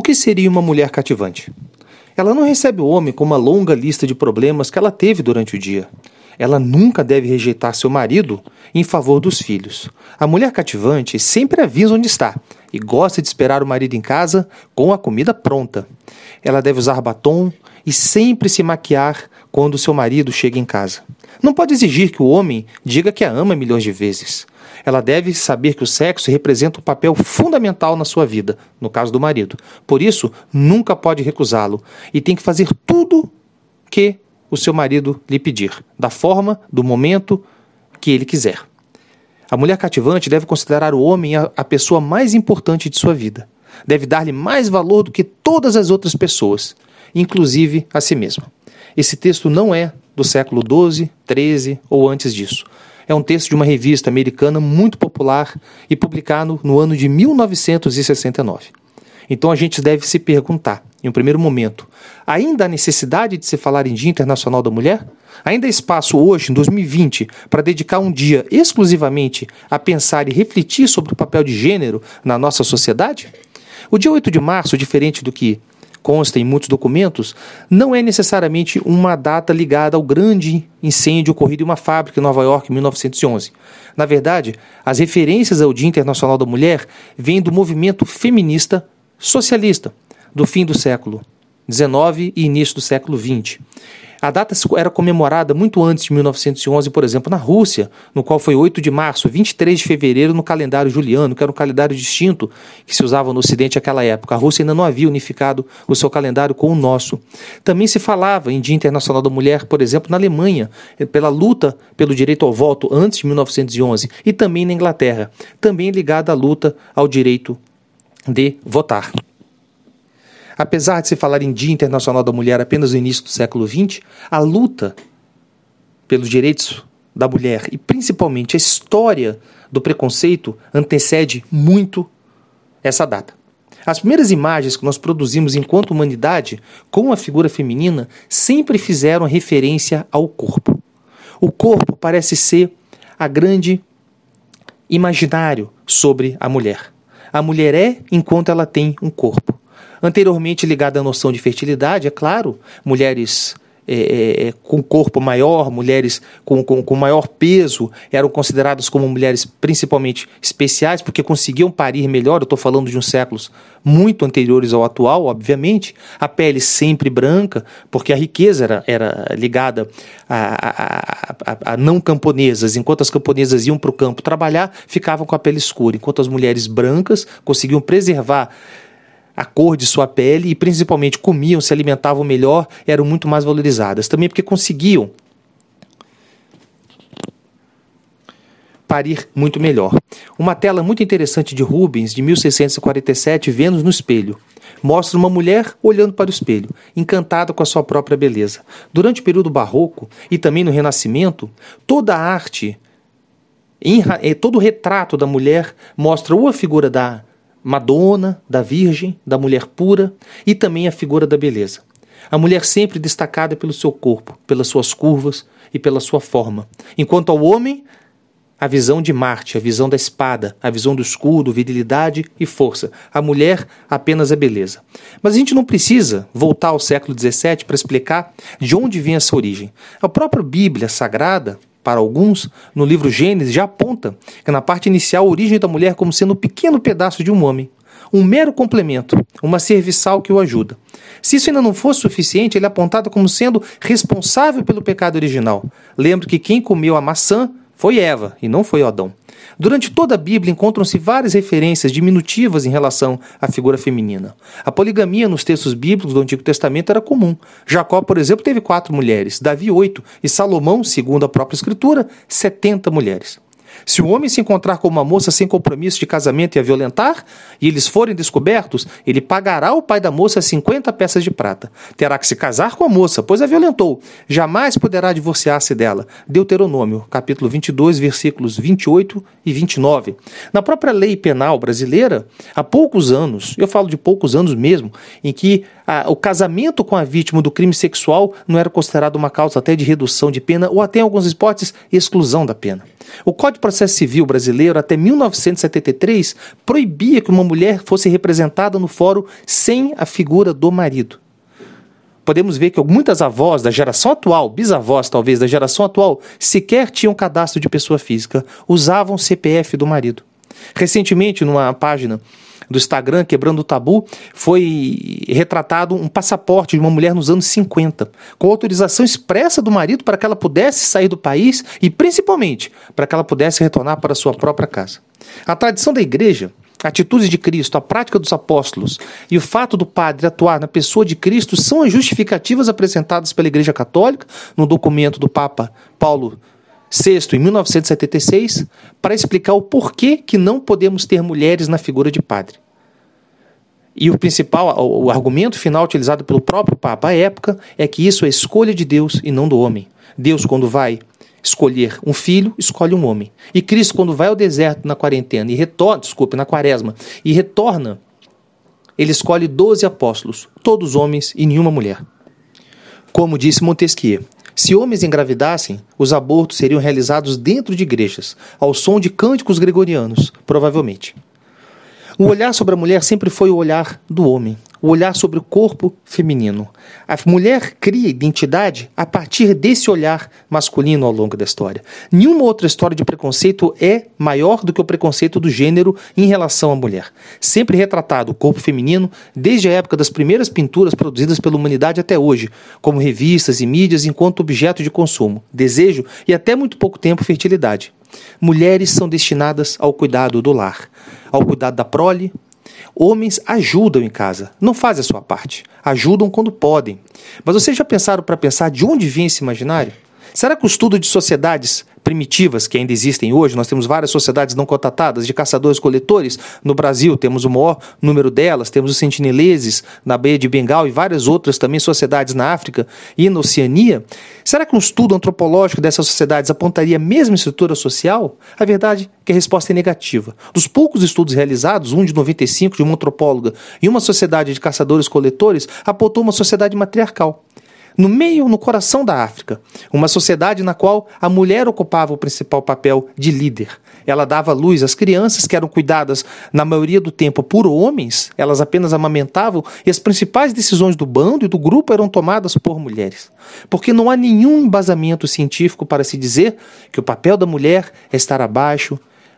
O que seria uma mulher cativante? Ela não recebe o homem com uma longa lista de problemas que ela teve durante o dia. Ela nunca deve rejeitar seu marido em favor dos filhos. A mulher cativante sempre avisa onde está e gosta de esperar o marido em casa com a comida pronta. Ela deve usar batom e sempre se maquiar quando seu marido chega em casa. Não pode exigir que o homem diga que a ama milhões de vezes. Ela deve saber que o sexo representa um papel fundamental na sua vida, no caso do marido. Por isso, nunca pode recusá-lo e tem que fazer tudo que o seu marido lhe pedir, da forma, do momento que ele quiser. A mulher cativante deve considerar o homem a, pessoa mais importante de sua vida. Deve dar-lhe mais valor do que todas as outras pessoas, inclusive a si mesma. Esse texto não é do século XII, XIII ou antes disso. É um texto de uma revista americana muito popular e publicado no ano de 1969. Então a gente deve se perguntar, em um primeiro momento, ainda há necessidade de se falar em Dia Internacional da Mulher? Ainda há espaço hoje, em 2020, para dedicar um dia exclusivamente a pensar e refletir sobre o papel de gênero na nossa sociedade? O dia 8 de março, diferente do que consta em muitos documentos, não é necessariamente uma data ligada ao grande incêndio ocorrido em uma fábrica em Nova York em 1911. Na verdade, as referências ao Dia Internacional da Mulher vêm do movimento feminista socialista do fim do século XIX e início do século XX. A data era comemorada muito antes de 1911, por exemplo, na Rússia, no qual foi 8 de março, 23 de fevereiro no calendário juliano, que era um calendário distinto que se usava no Ocidente naquela época. A Rússia ainda não havia unificado o seu calendário com o nosso. Também se falava em Dia Internacional da Mulher, por exemplo, na Alemanha, pela luta pelo direito ao voto antes de 1911, e também na Inglaterra, também ligada à luta ao direito de votar. Apesar de se falar em Dia Internacional da Mulher apenas no início do século XX, a luta pelos direitos da mulher e principalmente a história do preconceito antecede muito essa data. As primeiras imagens que nós produzimos enquanto humanidade com a figura feminina sempre fizeram referência ao corpo. O corpo parece ser a grande imaginário sobre a mulher. A mulher é enquanto ela tem um corpo anteriormente ligada à noção de fertilidade, é claro, mulheres é, é, é, com corpo maior, mulheres com, com, com, maior peso, eram consideradas como mulheres principalmente especiais, porque conseguiam parir melhor. Eu estou falando de uns séculos muito anteriores ao atual, obviamente. A pele sempre branca, porque a riqueza era, era ligada a, a, a, a não camponesas. Enquanto as camponesas iam para o campo trabalhar, ficavam com a pele escura, enquanto as mulheres brancas conseguiam preservar a cor de sua pele e principalmente comiam, se alimentavam melhor, eram muito mais valorizadas. Também porque conseguiam parir muito melhor. Uma tela muito interessante de Rubens, de 1647, Vênus no espelho. Mostra uma mulher olhando para o espelho, encantada com a sua própria beleza. Durante o período barroco e também no Renascimento, toda a arte, eh, todo o retrato da mulher mostra ou a figura da Madonna, da Virgem, da mulher pura e também a figura da beleza. A mulher sempre destacada pelo seu corpo, pelas suas curvas e pela sua forma. Enquanto ao homem, a visão de Marte, a visão da espada, a visão do escudo, virilidade e força. A mulher, apenas a beleza. Mas a gente não precisa voltar ao século XVII para explicar de onde vem essa origem. A própria Bíblia Sagrada para alguns, no livro Gênesis já aponta que na parte inicial a origem da mulher como sendo um pequeno pedaço de um homem, um mero complemento, uma serviçal que o ajuda. Se isso ainda não fosse suficiente, ele é apontado como sendo responsável pelo pecado original. Lembre que quem comeu a maçã foi Eva e não foi Adão. Durante toda a Bíblia encontram-se várias referências diminutivas em relação à figura feminina. A poligamia nos textos bíblicos do Antigo Testamento era comum. Jacó, por exemplo, teve quatro mulheres, Davi oito e Salomão, segundo a própria Escritura, setenta mulheres. Se o homem se encontrar com uma moça sem compromisso de casamento e a violentar, e eles forem descobertos, ele pagará ao pai da moça 50 peças de prata. Terá que se casar com a moça, pois a violentou. Jamais poderá divorciar-se dela. Deuteronômio, capítulo 22, versículos 28 e 29. Na própria lei penal brasileira, há poucos anos, eu falo de poucos anos mesmo, em que a, o casamento com a vítima do crime sexual não era considerado uma causa até de redução de pena ou até em alguns hipóteses exclusão da pena. O Código de Processo Civil brasileiro até 1973 proibia que uma mulher fosse representada no fórum sem a figura do marido podemos ver que muitas avós da geração atual, bisavós talvez da geração atual, sequer tinham cadastro de pessoa física, usavam CPF do marido. Recentemente, numa página do Instagram, Quebrando o Tabu, foi retratado um passaporte de uma mulher nos anos 50, com autorização expressa do marido para que ela pudesse sair do país e, principalmente, para que ela pudesse retornar para sua própria casa. A tradição da igreja a atitude de Cristo, a prática dos apóstolos e o fato do padre atuar na pessoa de Cristo são as justificativas apresentadas pela Igreja Católica no documento do Papa Paulo VI, em 1976, para explicar o porquê que não podemos ter mulheres na figura de padre. E o principal, o argumento final utilizado pelo próprio Papa à época é que isso é escolha de Deus e não do homem. Deus, quando vai escolher um filho, escolhe um homem. E Cristo, quando vai ao deserto na quarentena e retorna, desculpe, na quaresma, e retorna, ele escolhe doze apóstolos, todos homens e nenhuma mulher. Como disse Montesquieu, se homens engravidassem, os abortos seriam realizados dentro de igrejas, ao som de cânticos gregorianos, provavelmente. O olhar sobre a mulher sempre foi o olhar do homem, o olhar sobre o corpo feminino. A mulher cria identidade a partir desse olhar masculino ao longo da história. Nenhuma outra história de preconceito é maior do que o preconceito do gênero em relação à mulher. Sempre retratado o corpo feminino desde a época das primeiras pinturas produzidas pela humanidade até hoje, como revistas e mídias enquanto objeto de consumo, desejo e até muito pouco tempo fertilidade. Mulheres são destinadas ao cuidado do lar, ao cuidado da prole, Homens ajudam em casa, não fazem a sua parte. Ajudam quando podem. Mas vocês já pensaram para pensar de onde vem esse imaginário? Será que o estudo de sociedades primitivas que ainda existem hoje, nós temos várias sociedades não contatadas de caçadores-coletores no Brasil, temos o maior número delas, temos os sentineleses na Baía de Bengal e várias outras também sociedades na África e na Oceania. Será que um estudo antropológico dessas sociedades apontaria a mesma estrutura social? A verdade é que a resposta é negativa. Dos poucos estudos realizados, um de 95 de uma antropóloga e uma sociedade de caçadores-coletores apontou uma sociedade matriarcal no meio, no coração da África, uma sociedade na qual a mulher ocupava o principal papel de líder. Ela dava luz às crianças, que eram cuidadas, na maioria do tempo, por homens, elas apenas amamentavam, e as principais decisões do bando e do grupo eram tomadas por mulheres. Porque não há nenhum embasamento científico para se dizer que o papel da mulher é estar abaixo,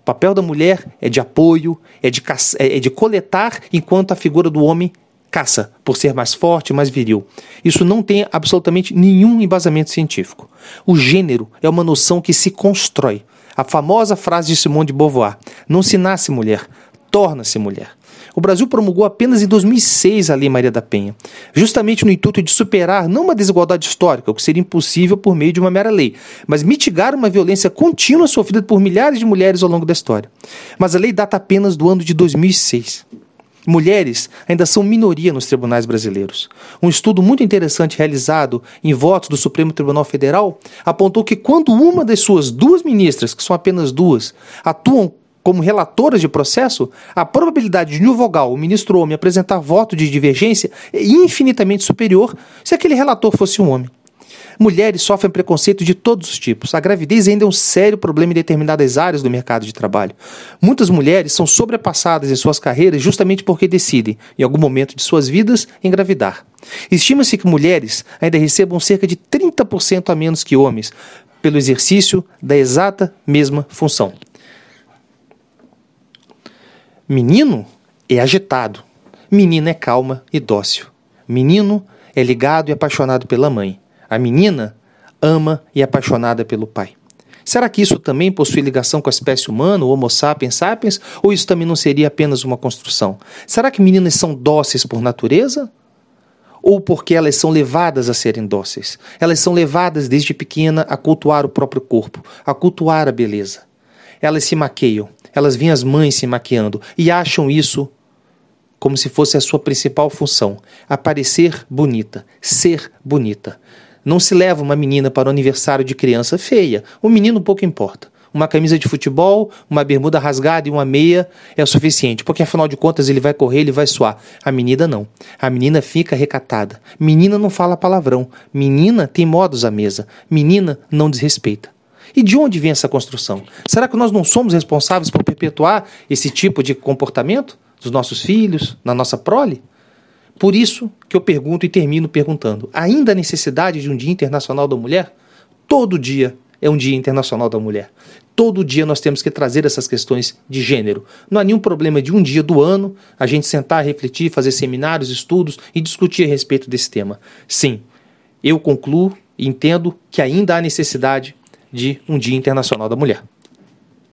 o papel da mulher é de apoio, é de, é de coletar, enquanto a figura do homem caça por ser mais forte, mais viril. Isso não tem absolutamente nenhum embasamento científico. O gênero é uma noção que se constrói. A famosa frase de Simone de Beauvoir: não se nasce mulher, torna-se mulher. O Brasil promulgou apenas em 2006 a Lei Maria da Penha, justamente no intuito de superar não uma desigualdade histórica, o que seria impossível por meio de uma mera lei, mas mitigar uma violência contínua sofrida por milhares de mulheres ao longo da história. Mas a lei data apenas do ano de 2006. Mulheres ainda são minoria nos tribunais brasileiros. Um estudo muito interessante realizado em votos do Supremo Tribunal Federal apontou que quando uma das suas duas ministras, que são apenas duas, atuam como relatoras de processo, a probabilidade de um vogal, o ministro homem, apresentar voto de divergência é infinitamente superior se aquele relator fosse um homem. Mulheres sofrem preconceito de todos os tipos. A gravidez ainda é um sério problema em determinadas áreas do mercado de trabalho. Muitas mulheres são sobrepassadas em suas carreiras justamente porque decidem, em algum momento de suas vidas, engravidar. Estima-se que mulheres ainda recebam cerca de 30% a menos que homens pelo exercício da exata mesma função. Menino é agitado, menina é calma e dócil. Menino é ligado e apaixonado pela mãe. A menina ama e é apaixonada pelo pai. Será que isso também possui ligação com a espécie humana, o Homo sapiens sapiens, ou isso também não seria apenas uma construção? Será que meninas são dóceis por natureza? Ou porque elas são levadas a serem dóceis? Elas são levadas desde pequena a cultuar o próprio corpo, a cultuar a beleza. Elas se maqueiam, elas veem as mães se maquiando e acham isso como se fosse a sua principal função: aparecer bonita, ser bonita. Não se leva uma menina para o aniversário de criança feia. O menino pouco importa. uma camisa de futebol, uma bermuda rasgada e uma meia é o suficiente, porque afinal de contas ele vai correr, ele vai suar. A menina não. A menina fica recatada. Menina não fala palavrão. Menina tem modos à mesa. Menina não desrespeita. E de onde vem essa construção? Será que nós não somos responsáveis por perpetuar esse tipo de comportamento dos nossos filhos, na nossa prole? Por isso que eu pergunto e termino perguntando: ainda há necessidade de um Dia Internacional da Mulher? Todo dia é um Dia Internacional da Mulher. Todo dia nós temos que trazer essas questões de gênero. Não há nenhum problema de um dia do ano a gente sentar, refletir, fazer seminários, estudos e discutir a respeito desse tema. Sim, eu concluo e entendo que ainda há necessidade de um Dia Internacional da Mulher.